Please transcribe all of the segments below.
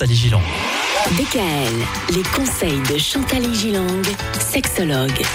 Chantal Gilang. DKL, les conseils de Chantal Gilang, sexologue.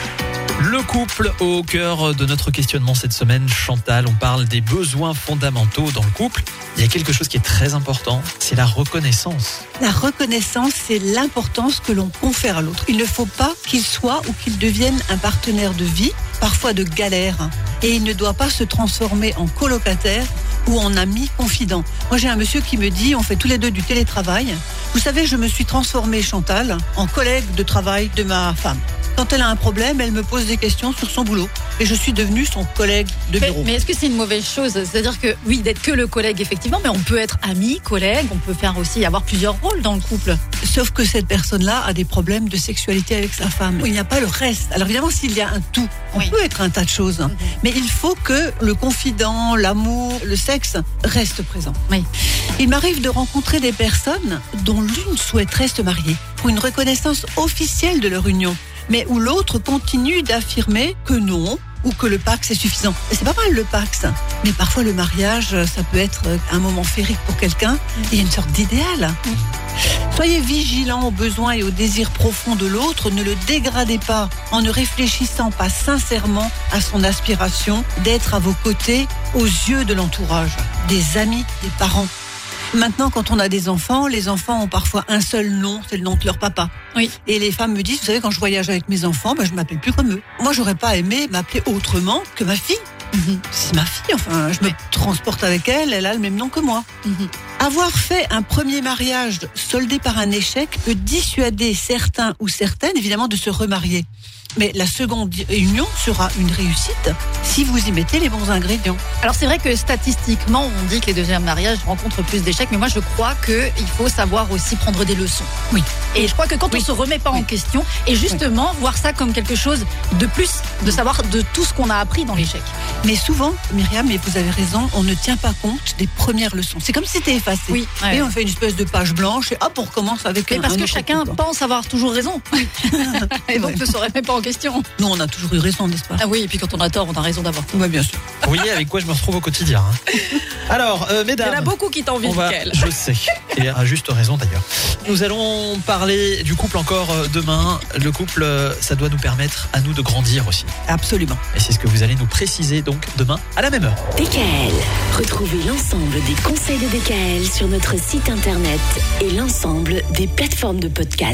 Le couple au cœur de notre questionnement cette semaine, Chantal, on parle des besoins fondamentaux dans le couple. Il y a quelque chose qui est très important, c'est la reconnaissance. La reconnaissance, c'est l'importance que l'on confère à l'autre. Il ne faut pas qu'il soit ou qu'il devienne un partenaire de vie, parfois de galère. Et il ne doit pas se transformer en colocataire ou en ami confident. Moi, j'ai un monsieur qui me dit, on fait tous les deux du télétravail. Vous savez, je me suis transformée, Chantal, en collègue de travail de ma femme. Quand elle a un problème, elle me pose des questions sur son boulot. Et je suis devenue son collègue de bureau. mais est-ce que c'est une mauvaise chose? C'est-à-dire que oui, d'être que le collègue, effectivement, mais on peut être ami, collègue, on peut faire aussi avoir plusieurs rôles dans le couple. Sauf que cette personne-là a des problèmes de sexualité avec sa femme. Il n'y a pas le reste. Alors évidemment, s'il y a un tout, on Oui. peut être un tas de choses. hein. Mais il faut que le confident, l'amour, le sexe reste présent. Oui. Il m'arrive de rencontrer des personnes dont l'une souhaiterait se marier pour une reconnaissance officielle de leur union, mais où l'autre continue d'affirmer que non ou que le Pax est suffisant. Et c'est pas mal le Pax, mais parfois le mariage, ça peut être un moment féerique pour quelqu'un. Il y a une sorte d'idéal. Soyez vigilant aux besoins et aux désirs profonds de l'autre. Ne le dégradez pas en ne réfléchissant pas sincèrement à son aspiration d'être à vos côtés aux yeux de l'entourage, des amis, des parents. Maintenant, quand on a des enfants, les enfants ont parfois un seul nom, c'est le nom de leur papa. Oui. Et les femmes me disent, vous savez, quand je voyage avec mes enfants, ben, je m'appelle plus comme eux. Moi, j'aurais pas aimé m'appeler autrement que ma fille. C'est ma fille, enfin, je me transporte avec elle, elle a le même nom que moi. Mhm. Avoir fait un premier mariage soldé par un échec peut dissuader certains ou certaines, évidemment, de se remarier. Mais la seconde union sera une réussite si vous y mettez les bons ingrédients. Alors c'est vrai que statistiquement, on dit que les deuxièmes mariages rencontrent plus d'échecs, mais moi je crois qu'il faut savoir aussi prendre des leçons. Oui. Et je crois que quand Oui. on se remet pas en question, et justement voir ça comme quelque chose de plus, de savoir de tout ce qu'on a appris dans l'échec. Mais souvent, Myriam, et vous avez raison, on ne tient pas compte des premières leçons. C'est comme si c'était effacé. Oui. Et on fait une espèce de page blanche et hop, on recommence avec Mais un parce un que chacun pense avoir toujours raison. et donc Ouais. ne se remet pas en question. Nous, on a toujours eu raison, n'est-ce pas? Ah oui, et puis quand on a tort, on a raison d'avoir tort. Oui, bien sûr. Vous voyez avec quoi je me retrouve au quotidien. hein. Alors, euh, Il y en a mesdames. beaucoup qui t'envient, je sais, et à juste raison d'ailleurs. Nous allons parler du couple encore euh, demain. Le couple, euh, ça doit nous permettre à nous de grandir aussi. Absolument. Et c'est ce que vous allez nous préciser donc demain à la même heure. DKL. Retrouvez l'ensemble des conseils de DKL sur notre site internet et l'ensemble des plateformes de podcast.